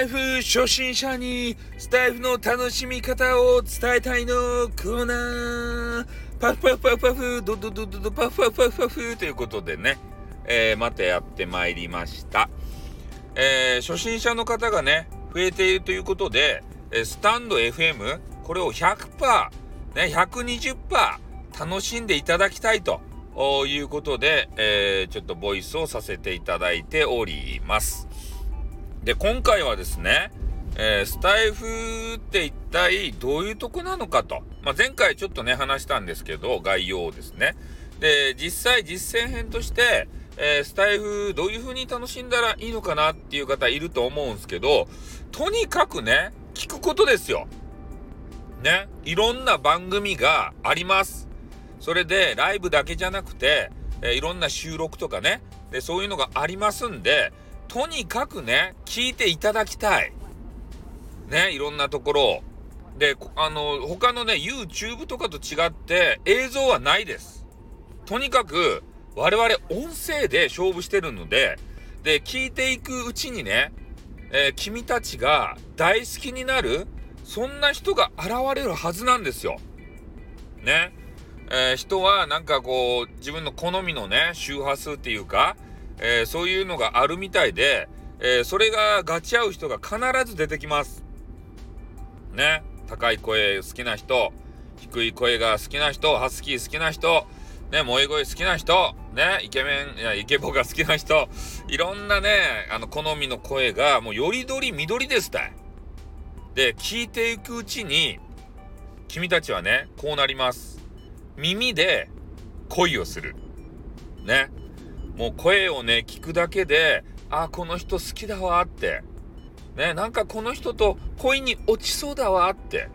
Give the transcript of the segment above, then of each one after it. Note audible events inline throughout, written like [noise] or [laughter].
タイフ初心者にスタイフの楽しみ方を伝えたいのコーナー。パフパフパフパフ。ドドドドドパフパフパフ。パフということでね、えー、またやってまいりました、えー、初心者の方がね増えているということでスタンド FM これを100%ね120%楽しんでいただきたいということで、えー、ちょっとボイスをさせていただいております。で、今回はですね、えー、スタイフって一体どういうとこなのかと。まあ、前回ちょっとね、話したんですけど、概要をですね。で、実際実践編として、えー、スタイフどういう風に楽しんだらいいのかなっていう方いると思うんですけど、とにかくね、聞くことですよ。ね。いろんな番組があります。それで、ライブだけじゃなくて、えー、いろんな収録とかね、で、そういうのがありますんで、とにかくね、聞いていただきたい。ね、いろんなところで、あの、他のね、YouTube とかと違って映像はないです。とにかく、我々音声で勝負してるので、で、聞いていくうちにね、えー、君たちが大好きになる、そんな人が現れるはずなんですよ。ね。えー、人はなんかこう、自分の好みのね、周波数っていうか、えー、そういうのがあるみたいで、えー、それがガチ合う人が必ず出てきます。ね。高い声好きな人、低い声が好きな人、ハスキー好きな人、ね、萌え声好きな人、ね、イケメン、いや、イケボが好きな人、いろんなね、あの、好みの声が、もうよりどり緑ですたい。で、聞いていくうちに、君たちはね、こうなります。耳で恋をする。ね。もう声をね、聞くだけで、あ、この人好きだわって、ね、なんかこの人と恋に落ちそうだわって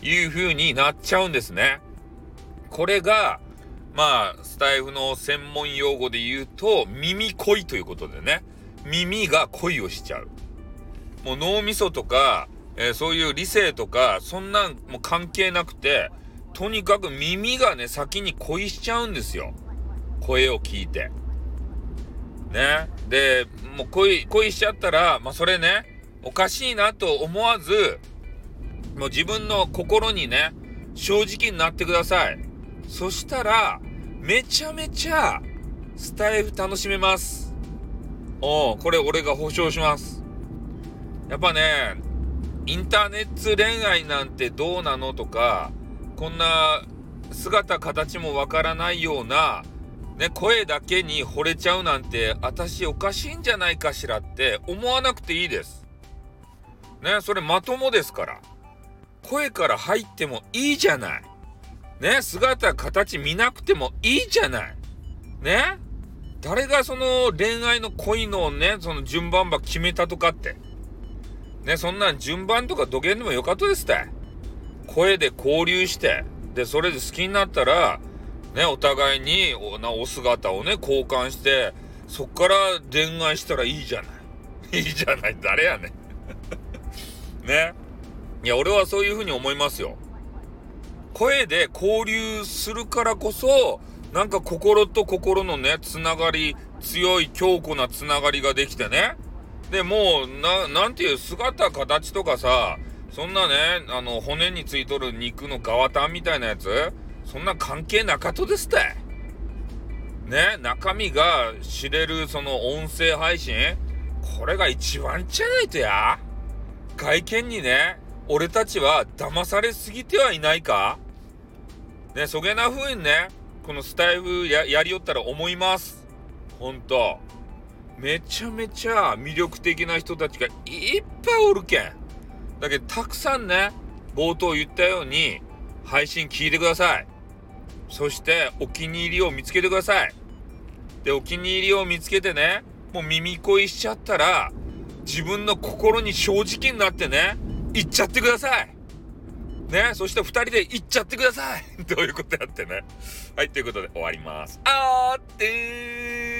いう風になっちゃうんですね。これが、まあ、スタイフの専門用語で言うと、耳恋ということでね、耳が恋をしちゃう。もう脳みそとか、えー、そういう理性とか、そんなんも関係なくて、とにかく耳がね、先に恋しちゃうんですよ。声を聞いて。ね。で、もう恋、恋しちゃったら、まあそれね、おかしいなと思わず、もう自分の心にね、正直になってください。そしたら、めちゃめちゃ、スタイフ楽しめます。おこれ俺が保証します。やっぱね、インターネット恋愛なんてどうなのとか、こんな姿形もわからないようなね、声だけに惚れちゃうなんて、私おかしいんじゃないかしらって思わなくていいです。ね、それまともですから。声から入ってもいいじゃない。ね、姿、形見なくてもいいじゃない。ね誰がその恋愛の恋のね、その順番ば決めたとかって。ね、そんなん順番とか土下でもよかったですって。声で交流して、で、それで好きになったら、ね、お互いにおなお姿をね、交換して、そっから恋愛したらいいじゃない。[laughs] いいじゃない。誰やねん [laughs] ね。いや、俺はそういうふうに思いますよ。声で交流するからこそ、なんか心と心のね、つながり、強い強固なつながりができてね。で、もう、な、なんていう姿、形とかさ、そんなね、あの、骨についとる肉のガワタンみたいなやつ、そんな関係なかとですって。ね、中身が知れるその音声配信？これが一番じゃないとや。外見にね、俺たちは騙されすぎてはいないかね、そげな風にね、このスタイフややりよったら思います。ほんと。めちゃめちゃ魅力的な人たちがいっぱいおるけん。だけど、たくさんね、冒頭言ったように、配信聞いてください。そしてお気に入りを見つけてください。で、お気に入りを見つけてね、もう耳恋しちゃったら、自分の心に正直になってね、行っちゃってください。ね、そして2人で行っちゃってください。[laughs] どういうことやってね。はい、ということで終わります。あーってー